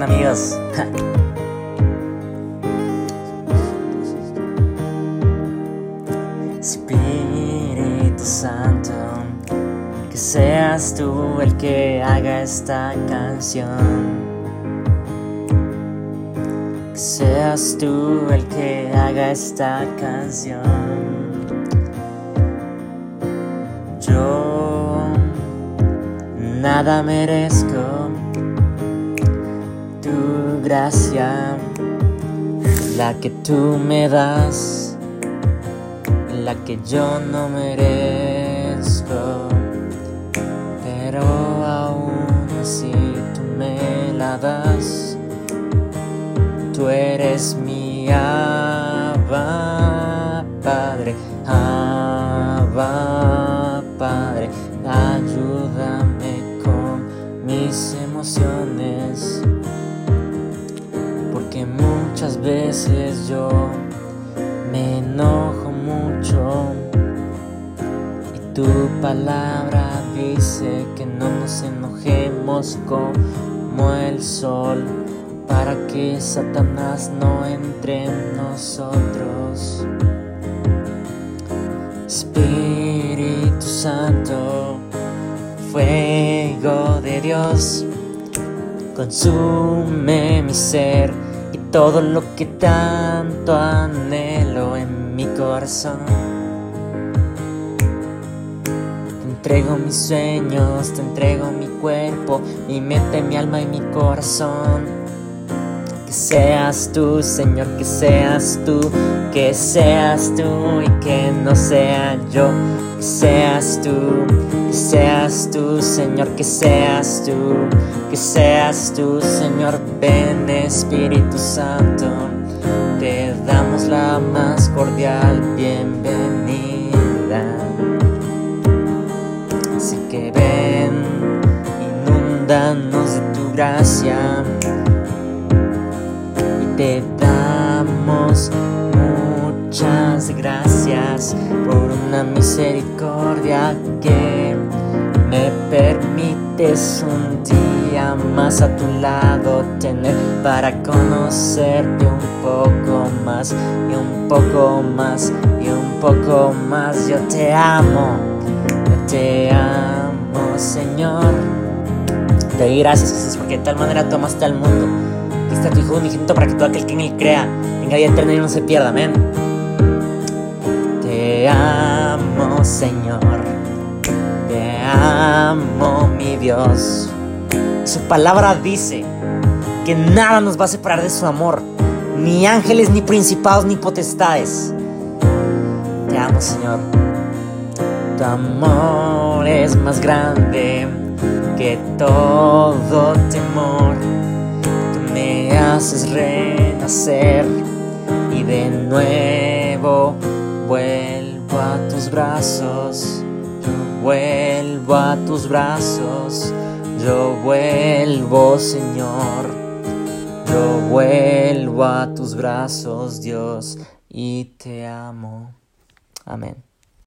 amigos? Espíritu Santo, que seas tú el que haga esta canción. Que seas tú el que haga esta canción. Yo nada merezco gracia, la que tú me das la que yo no merezco, pero aún así tú me la das. Tú eres mi Abba, Padre, Abba, Padre, ayúdame con mis emociones, veces yo me enojo mucho y tu palabra dice que no nos enojemos como el sol para que Satanás no entre en nosotros. Espíritu Santo, fuego de Dios, consume mi ser todo lo que tanto anhelo en mi corazón. Te entrego mis sueños, te entrego mi cuerpo, mi mente, mi alma y mi corazón. Que seas tú, Señor, que seas tú, que seas tú y que no sea yo. Que seas tú, que seas tú, Señor, que seas tú, que seas tú, Señor, ven Espíritu Santo te damos la más cordial bienvenida. Así que ven, inúndanos de tu gracia te damos muchas gracias por una misericordia que me permites un día más a tu lado tener para conocerte un poco más y un poco más y un poco más. Yo te amo, yo te amo, Señor. Te doy gracias, Jesús, porque de tal manera tomaste al mundo. Que está tu Hijo unigénito para que todo aquel que en él crea venga vida eterna y no se pierda. Amén. Te amo, Señor. Te amo, mi Dios. Su palabra dice que nada nos va a separar de su amor, ni ángeles, ni principados, ni potestades. Te amo, Señor. Tu amor es más grande que todo temor. Haces renacer y de nuevo vuelvo a tus brazos. Yo vuelvo a tus brazos. Yo vuelvo, Señor. Yo vuelvo a tus brazos, Dios, y te amo. Amén.